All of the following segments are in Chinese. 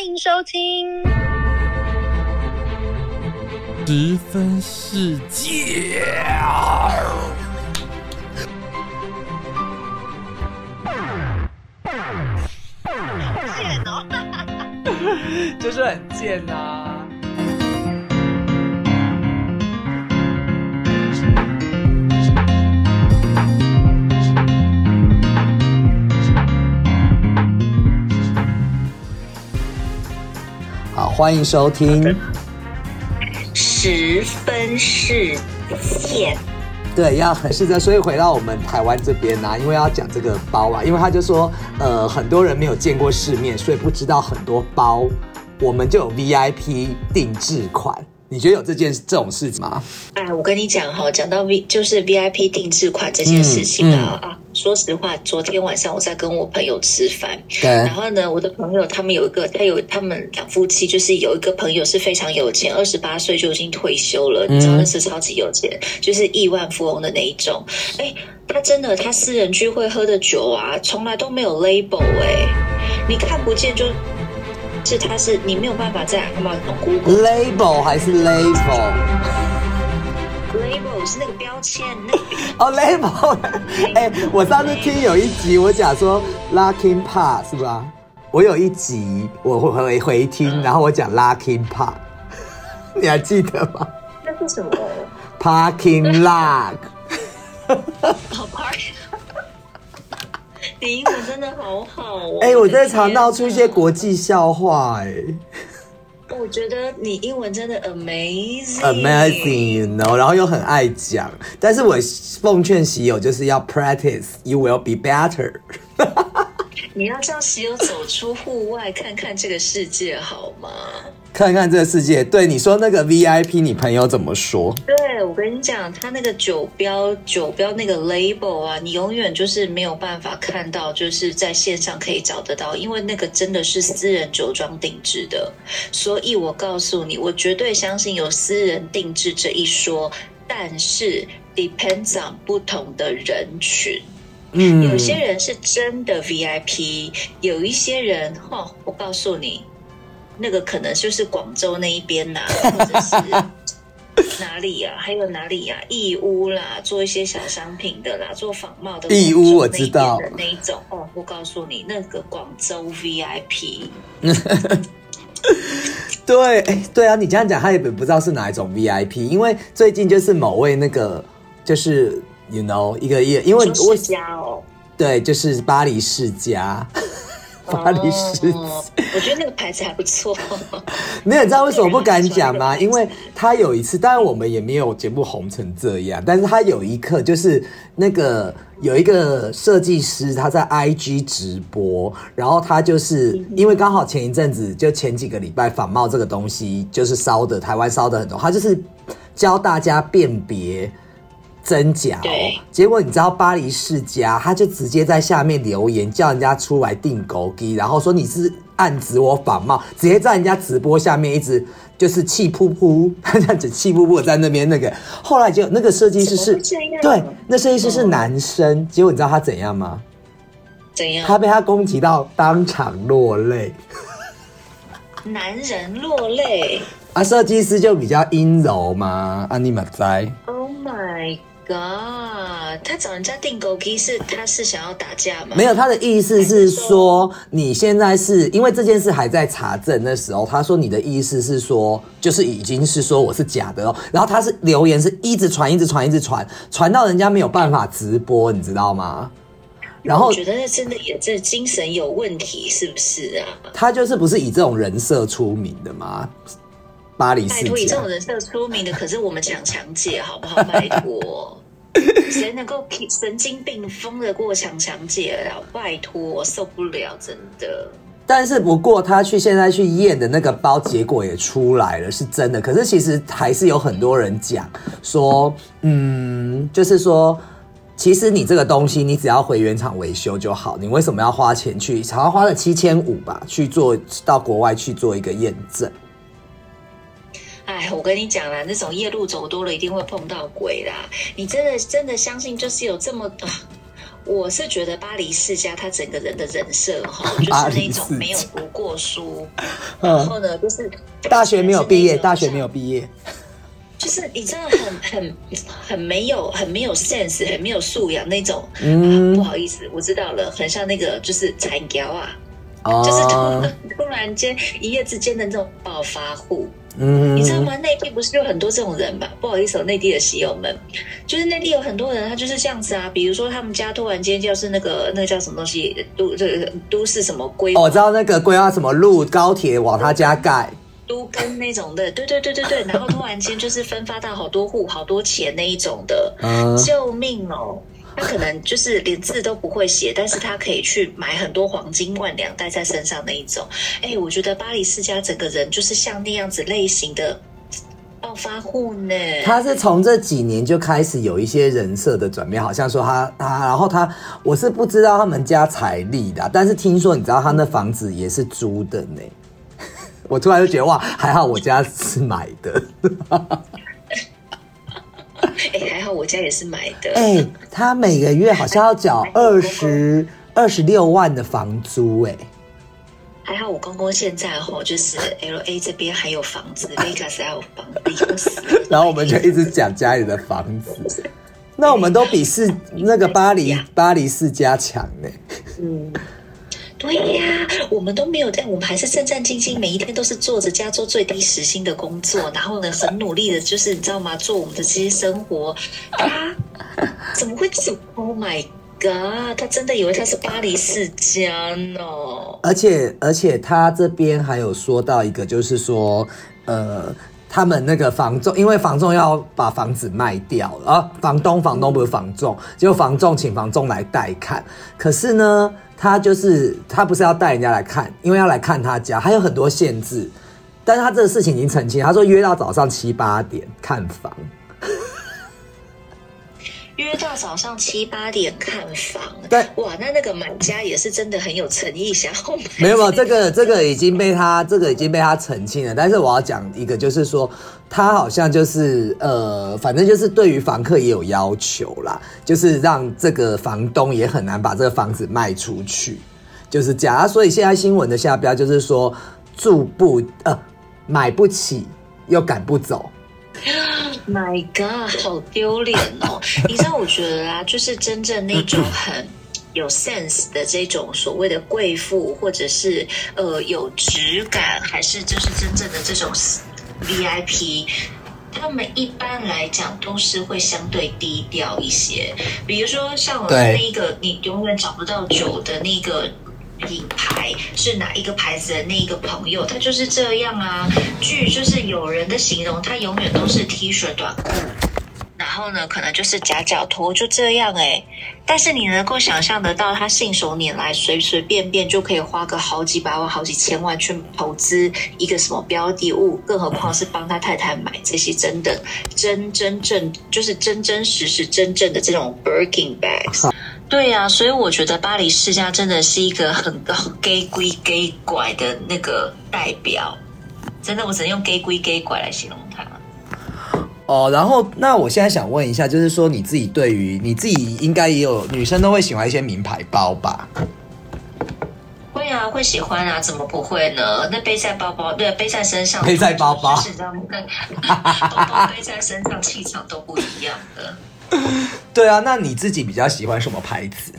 欢迎收听。十分世界。贱哦！就是很贱啊！欢迎收听。十分世界。对，要很是的，所以回到我们台湾这边呢、因为要讲这个包啊，因为他就说，呃，很多人没有见过世面，所以不知道很多包，我们就有 VIP 定制款。你觉得有这件这种事情吗？哎，我跟你讲哈，讲到 V 就是 VIP 定制款这件事情啊、啊，说实话，昨天晚上我在跟我朋友吃饭，对然后呢，我的朋友他们有一个，他有他们两夫妻，就是有一个朋友是非常有钱，二十八岁就已经退休了，你知道那是超级有钱，就是亿万富翁的那一种。哎，他真的，他私人聚会喝的酒啊，从来都没有 label 哎、你看不见就。是他是你没有办法在 Amazon Google label 还是 label？Label 是那个标签，那个哦，label。哎、我上次听有一集，我讲说 Lucky Park 是吧？我有一集我会回回听，然后我讲 Lucky Park，你还记得吗那是什么？？Parking lot。好 party。你英文真的好好哦！哎、我真的常天闹出一些国际笑话、哎我觉得你英文真的 amazing，amazing，然后又很爱讲，但是我奉劝喜友就是要 practice，you will be better。你要叫喜友走出户外，看看这个世界好吗？看看这个世界，对你说那个 VIP，你朋友怎么说？对，我跟你讲，他那个酒标酒标那个 label 啊，你永远就是没有办法看到，就是在线上可以找得到，因为那个真的是私人酒庄定制的。所以我告诉你，我绝对相信有私人定制这一说，但是 depends on 不同的人群。嗯，有些人是真的 VIP，有一些人，哦，我告诉你，那个可能就是广州那一边呐、或者是哪里呀、还有哪里呀、义乌啦，做一些小商品的啦，做仿冒的。义乌我知道的那一种哦，我告诉你，那个广州 VIP，对，哎，对啊，你这样讲，他也不知道是哪一种 VIP，因为最近就是某位那个，就是 you know 一个业，因为我世家哦。对，就是巴黎世家，巴黎世家。哦我觉得那个牌子还不错。没有，你知道为什么不敢讲吗？因为他有一次，当然我们也没有节目红成这样，但是他有一刻就是那个有一个设计师他在 IG 直播，然后他就是因为刚好前一阵子就前几个礼拜仿冒这个东西就是烧的台湾烧的很多，他就是教大家辨别。真假哦，结果你知道巴黎世家，他就直接在下面留言叫人家出来订狗机，然后说你是暗指我仿冒，直接在人家直播下面一直就是气噗噗，他这样子气噗噗在那边那个，后来就 那个设计师是对，那设计师是男生，结果你知道他怎样吗？怎样？他被他攻击到当场落泪，男人落泪。啊，设计师就比较阴柔嘛，啊，你们在。Oh my god！他找人家订狗机是他是想要打架吗？没有，他的意思是说，你现在是因为这件事还在查证的时候，他说你的意思是说，就是已经是说我是假的哦。然后他是留言是一直传，一直传，一直传，传到人家没有办法直播，你知道吗？然后我觉得那真的也这精神有问题，是不是啊？他就是不是以这种人设出名的吗？巴黎世拜托，以这家种人设出名的，可是我们强强姐，好不好？拜托，谁能够神经病疯得过强强姐了？拜托，我受不了，真的。但是不过他去现在去验的那个包结果也出来了，是真的。可是其实还是有很多人讲说，嗯，就是说，其实你这个东西你只要回原厂维修就好，你为什么要花钱去？好像花了七千五吧，去做到国外去做一个验证。哎，我跟你讲啦，那种夜路走多了，一定会碰到鬼啦。你真的真的相信，就是有这么啊？我是觉得巴黎世家他整个人的人设哈，就是那种没有读过书，然 嗯，后呢，就是大学没有毕业，大学没有。毕业，就是你真的很很很没有很没有 sense，很没有素养那种。嗯不好意思，我知道了，很像那个就是残雕啊，就是突突然间一夜之间的那种暴发户，嗯，你知道吗？内地不是有很多这种人吧？不好意思、哦，内地的喜友们，就是内地有很多人，他就是这样子啊。比如说他们家突然间就是那个那个叫什么东西，都这个都市什么规哦，我知道那个规划什么路高铁往他家盖，都跟那种的，对对对对对，然后突然间就是分发到好多户、好多钱那一种的，嗯，救命哦！他可能就是连字都不会写，但是他可以去买很多黄金万两带在身上那一种。哎，我觉得巴黎世家整个人就是像那样子类型的暴发户呢。他是从这几年就开始有一些人设的转变，好像说他他，然后他我是不知道他们家财力的，但是听说你知道他那房子也是租的呢。我突然就觉得哇，还好我家是买的。哎，还好我家也是买的。哎、他每个月好像要缴 二十二十六万的房租、哎，还好我公公现在吼，就是 L A 这边还有房子，Vegas 还有房子。然后我们就一直讲家里的房子，那我们都比是 那个巴黎巴黎世家强呢、嗯，对呀，我们都没有在，我们还是战战兢兢，每一天都是做着加州最低时薪的工作，然后呢，很努力的，就是你知道吗？做我们的这些生活。他 怎么会走？Oh my god！他真的以为他是巴黎世家呢？而且而且他这边还有说到一个，就是说，呃，他们那个房仲，因为房仲要把房子卖掉了啊，房东房东不是房仲，结果房仲请房仲来代看，可是呢，他就是他不是要带人家来看，因为要来看他家，还有很多限制。但是他这个事情已经澄清，他说约到早上七八点看房，约到早上七八点看房，对哇，那那个买家也是真的很有诚意，想要买。没有没有，这个这个已经被他这个已经被他澄清了。但是我要讲一个，就是说他好像就是呃，反正就是对于房客也有要求啦，就是让这个房东也很难把这个房子卖出去，就是这样。啊、所以现在新闻的下标就是说住不呃买不起又赶不走。My God，好丢脸哦！你知道，我觉得啊，就是真正那种很有 sense 的这种所谓的贵妇，或者是呃有质感，还是就是真正的这种 VIP。他们一般来讲都是会相对低调一些，比如说像我那一个你永远找不到酒的那个品牌是哪一个牌子的那一个朋友，他就是这样啊。据就是有人的形容，他永远都是 T 恤短裤，然后呢，可能就是夹脚拖，就这样哎、但是你能够想象得到，他信手拈来，随随便便就可以花个好几百万、好几千万去投资一个什么标的物，更何况是帮他太太买这些真的真真正就是真真实实真正的这种 Birkin bags。对呀、所以我觉得巴黎世家真的是一个很高 gay 归 gay 拐的那个代表，真的，我只能用 gay 归 gay 拐来形容它。哦，然后那我现在想问一下，就是说你自己对于你自己应该也有女生都会喜欢一些名牌包吧？会啊，会喜欢啊，怎么不会呢？那背在包包，对，背在身上，背在包包就是你知道，跟 包包背在身上，气场都不一样的。对啊，那你自己比较喜欢什么牌子？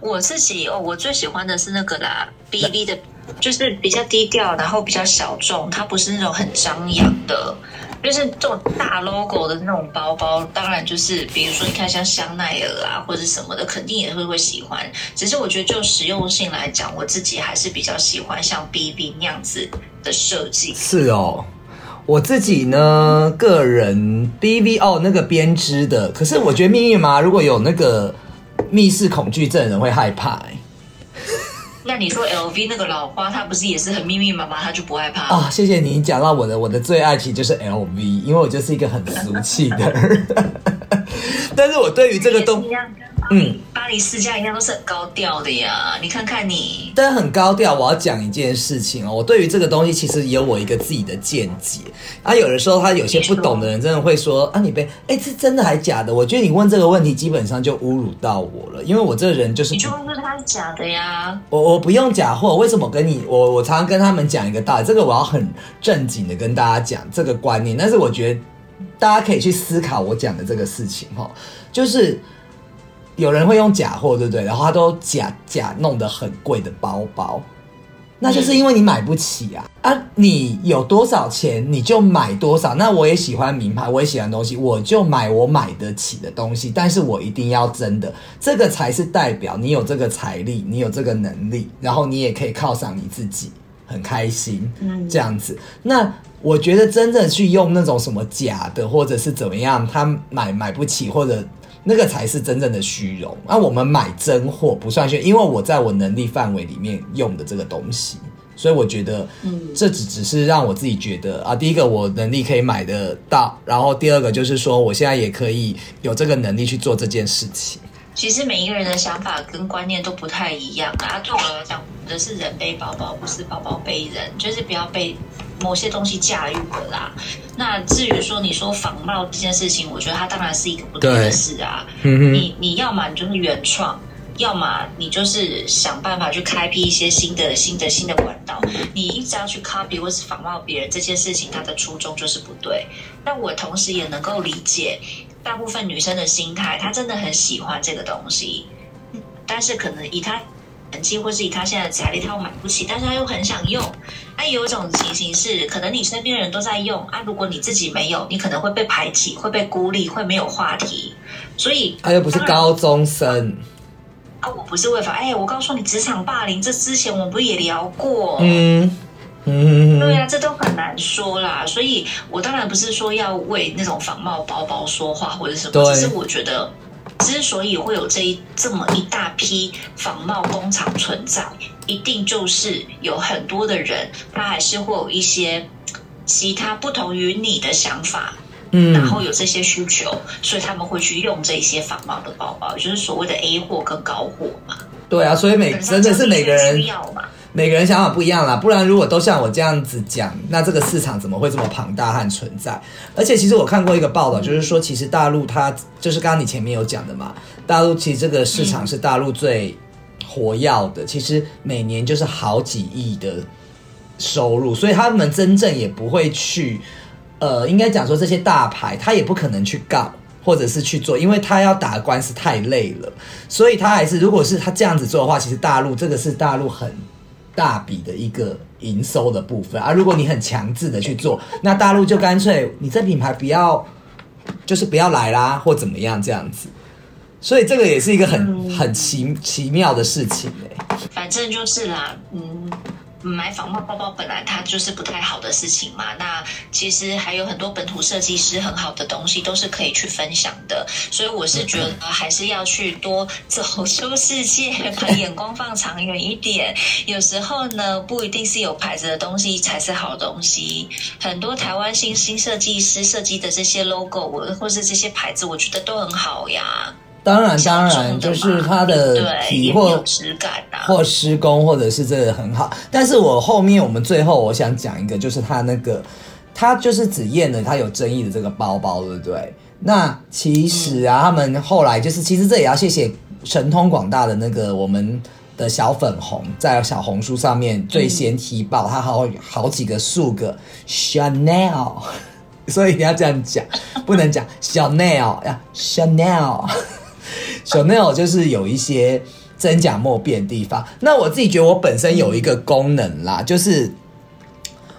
我自己哦，我最喜欢的是那个啦，B B 的，就是比较低调，然后比较小众，它不是那种很张扬的，就是这种大 logo 的那种包包。当然就是比如说你看像香奈儿啊或者什么的，肯定也会会喜欢。只是我觉得就实用性来讲，我自己还是比较喜欢像 B B 那样子的设计。是哦，我自己呢，个人 B V O 那个编织的，可是我觉得密密麻麻如果有那个密室恐惧症的人会害怕、欸。那你说 LV 那个老花，它不是也是很密密麻麻，他就不害怕？啊、谢谢你讲到我的我的最爱，其实就是 LV，因为我就是一个很俗气的人。但是我对于这个东也是一样的嗯，巴黎世家一样都是很高调的呀。你看看你，但很高调。我要讲一件事情哦，我对于这个东西其实有我一个自己的见解。啊，有的时候他有些不懂的人真的会说啊，你被哎，这真的还假的？我觉得你问这个问题基本上就侮辱到我了，因为我这个人就是你就问说他是假的呀。我我不用假货，为什么跟你我我常常跟他们讲一个道理，这个我要很正经的跟大家讲这个观念，但是我觉得大家可以去思考我讲的这个事情哈，就是。有人会用假货，对不对？然后他都假假弄得很贵的包包，那就是因为你买不起啊！啊，你有多少钱你就买多少。那我也喜欢名牌，我也喜欢东西，我就买我买得起的东西。但是我一定要真的，这个才是代表你有这个财力，你有这个能力，然后你也可以犒赏你自己，很开心，嗯，这样子。那我觉得真正去用那种什么假的，或者是怎么样，他买买不起，或者。那个才是真正的虚荣。那我们买真货不算虚，因为我在我能力范围里面用的这个东西，所以我觉得，嗯，这只只是让我自己觉得啊，第一个我能力可以买得到，然后第二个就是说我现在也可以有这个能力去做这件事情。其实每一个人的想法跟观念都不太一样啊。对我来讲，的是人背包包，不是包包背人，就是不要被某些东西驾驭了啦。那至于说你说仿冒这件事情，我觉得它当然是一个不对的事啊。你你要么你就是原创，要么你就是想办法去开辟一些新的、新的、新的管道。你一直要去 copy 或是仿冒别人这件事情，它的初衷就是不对。那我同时也能够理解。大部分女生的心态，她真的很喜欢这个东西，但是可能以她年纪或是以她现在的财力，她又买不起，但是她又很想用。啊，有一种情形是，可能你身边人都在用啊，如果你自己没有，你可能会被排挤，会被孤立，会没有话题。所以，她又不是高中生啊，我不是为法。哎，我告诉你，职场霸凌，这之前我们不也聊过？嗯。嗯，对啊，这都很难说啦。所以我当然不是说要为那种仿冒包包说话或者什么，只是我觉得，之所以会有这一这么一大批仿冒工厂存在，一定就是有很多的人，他还是会有一些其他不同于你的想法，嗯，然后有这些需求，所以他们会去用这些仿冒的包包，就是所谓的 A 货跟高货嘛。对啊，所以每真的是每个人需要嘛。每个人想法不一样啦，不然如果都像我这样子讲，那这个市场怎么会这么庞大和存在？而且其实我看过一个报道，就是说其实大陆它就是刚刚你前面有讲的嘛，大陆其实这个市场是大陆最活跃的，其实每年就是好几亿的收入，所以他们真正也不会去，呃，应该讲说这些大牌他也不可能去告或者是去做，因为他要打官司太累了，所以他还是如果是他这样子做的话，其实大陆这个是大陆很。大笔的一个营收的部分啊，如果你很强制的去做，那大陆就干脆你这品牌不要，就是不要来啦，或怎么样这样子，所以这个也是一个很很奇奇妙的事情哎。反正就是啦，嗯。买仿冒包包本来它就是不太好的事情嘛，那其实还有很多本土设计师很好的东西都是可以去分享的，所以我是觉得 还是要去多走出世界，把眼光放长远一点。有时候呢，不一定是有牌子的东西才是好东西，很多台湾新新设计师设计的这些 logo 或或是这些牌子，我觉得都很好呀。当然，当然，就是它的体或或施工，或者是这个很好。但是我后面我们最后我想讲一个，就是它那个，它就是只验了它有争议的这个包包，对不对？那其实啊，他们后来就是，其实这也要谢谢神通广大的那个我们的小粉红，在小红书上面最先提报，它好好几个数个 Chanel，所以你要这样讲，不能讲 Chanel，要 Chanel。Chanel 就是有一些真假莫辨的地方。那我自己觉得我本身有一个功能啦，就是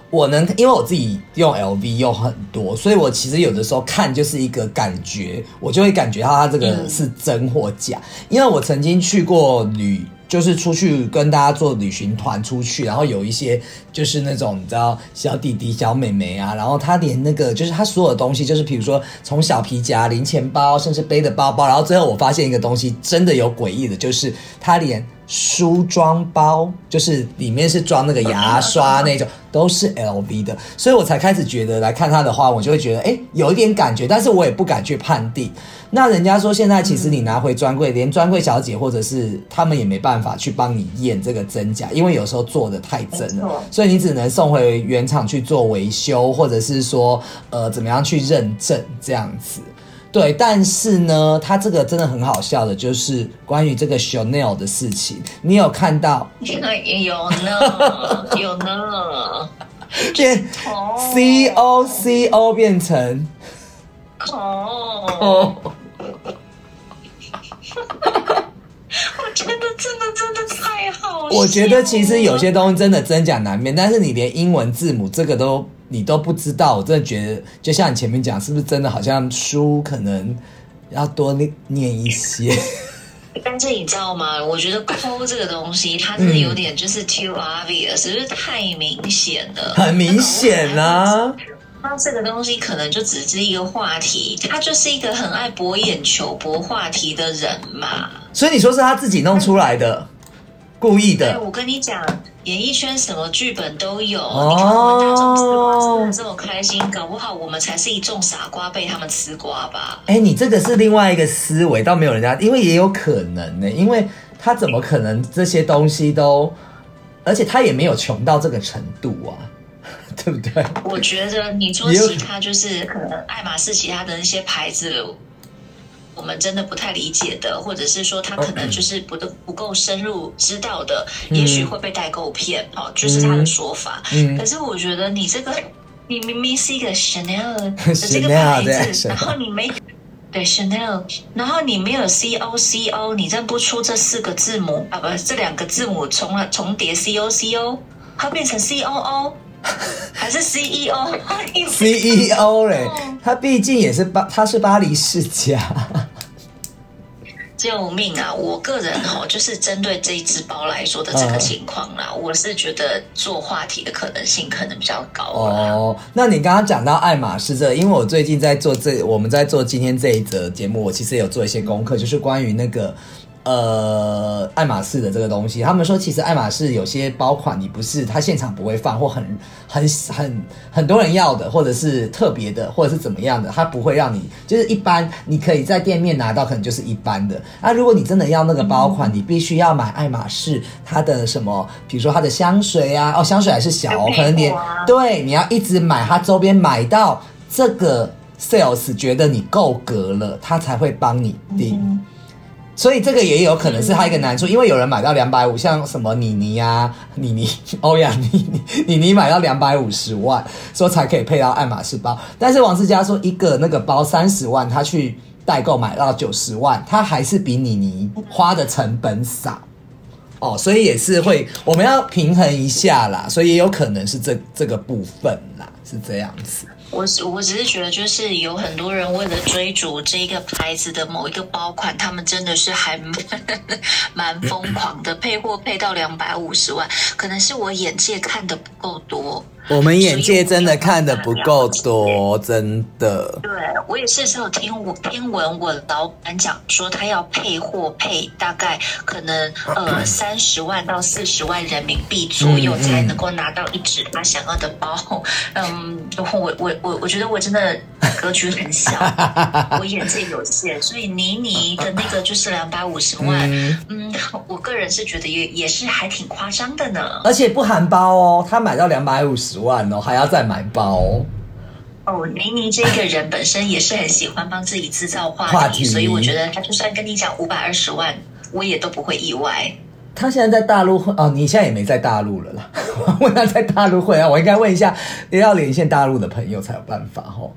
我能因为我自己用 LV 用很多，所以我其实有的时候看就是一个感觉，我就会感觉到它这个是真或假。因为我曾经去过旅。就是出去跟大家做旅行团出去，然后有一些就是那种你知道小弟弟小妹妹啊，然后他连那个就是他所有东西，就是比如说从小皮夹、零钱包，甚至背的包包，然后最后我发现一个东西真的有诡异的，就是他连梳妆包，就是里面是装那个牙刷那种，都是 LV 的，所以我才开始觉得来看它的话，我就会觉得哎，有一点感觉，但是我也不敢去判定。那人家说现在其实你拿回专柜，连专柜小姐或者是他们也没办法去帮你验这个真假，因为有时候做的太真了，所以你只能送回原厂去做维修，或者是说呃怎么样去认证这样子。对，但是呢，他这个真的很好笑的，就是关于这个 Chanel 的事情，你有看到？有呢，有呢，变 C O C O 变成哦。我觉得真的真的太好我觉得其实有些东西真的真假难辨，但是你连英文字母这个都你都不知道，我真的觉得就像你前面讲，是不是真的好像书可能要多念念一些？但是你知道吗？我觉得抠这个东西，它是有点就是 too obvious，是不是太明显了？很明显啊。它这个东西可能就只是一个话题，他就是一个很爱博眼球、博话题的人嘛。所以你说是他自己弄出来的，故意的。我跟你讲，演艺圈什么剧本都有。你看我们大众吃瓜吃的这么开心，搞不好我们才是一众傻瓜被他们吃瓜吧？哎，你这个是另外一个思维，倒没有人家，因为也有可能呢，因为他怎么可能这些东西都，而且他也没有穷到这个程度啊。对不对？我觉得你说其他就是可能爱马仕其他的那些牌子，我们真的不太理解的，或者是说他可能就是不都不够深入知道的，也许会被代购骗哦，就是他的说法。可是我觉得你这个，你明明是一个 Chanel 的这个牌子，然后你没对 Chanel，然后你没有 C O C O，你认不出这四个字母啊？不，这两个字母重了重叠 C O C O，它变成 C O O。还是 CEO，CEO 嘞，他毕竟也是巴，他是巴黎世家。救命啊！我个人哈，就是针对这一只包来说的这个情况啦，我是觉得做话题的可能性可能比较高哦。那你刚刚讲到爱马仕这，因为我最近在做这，我们在做今天这一则节目，我其实有做一些功课，就是关于那个。呃，爱马仕的这个东西，他们说其实爱马仕有些包款你不是他现场不会放，或很很很很多人要的，或者是特别的，或者是怎么样的，他不会让你就是一般你可以在店面拿到，可能就是一般的。那如果你真的要那个包款，你必须要买爱马仕它的什么，比如说它的香水啊，哦香水还是小，可能你对你要一直买它周边买到这个 sales 觉得你够格了，他才会帮你订。所以这个也有可能是他一个难处，因为有人买到两百五，像什么妮妮呀、妮妮、欧阳妮妮、妮妮买到两百五十万，说才可以配到爱马仕包。但是王思佳说一个那个包三十万，他去代购买到九十万，他还是比妮妮花的成本少哦，所以也是会我们要平衡一下啦，所以也有可能是这这个部分啦，是这样子。我我只是觉得，就是有很多人为了追逐这个牌子的某一个包款，他们真的是还蛮 疯狂的，配货配到两百五十万，可能是我眼界看的不够多。我们眼界真的看的不够多，真的。对我也是，有听我听闻我老板讲说，他要配货配大概可能呃 三十万到四十万人民币左右，才能够拿到一只他想要的包。嗯，我我我我觉得我真的格局很小，我眼界有限，所以妮妮的那个就是两百五十万，嗯，我个人是觉得也也是还挺夸张的呢。而且不含包哦，他买到两百五十。十万哦，还要再买包哦。妮妮这个人本身也是很喜欢帮自己制造话题，所以我觉得他就算跟你讲五百二十万，我也都不会意外。他现在在大陆哦，你现在也没在大陆了啦。问他在大陆会啊，我应该问一下，要连线大陆的朋友才有办法哦。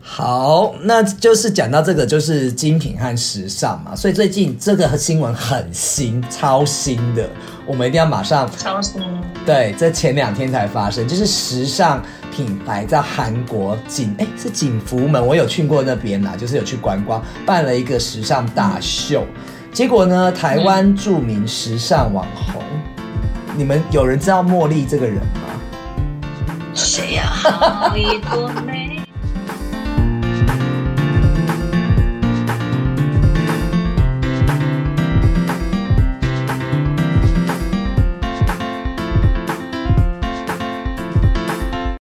好，那就是讲到这个，就是精品和时尚嘛。所以最近这个新闻很新，超新的，我们一定要马上超新。对，这前两天才发生，就是时尚品牌在韩国景，哎，是景福门，我有去过那边啦，就是有去观光，办了一个时尚大秀。结果呢，台湾著名时尚网红，你们有人知道茉莉这个人吗？谁呀？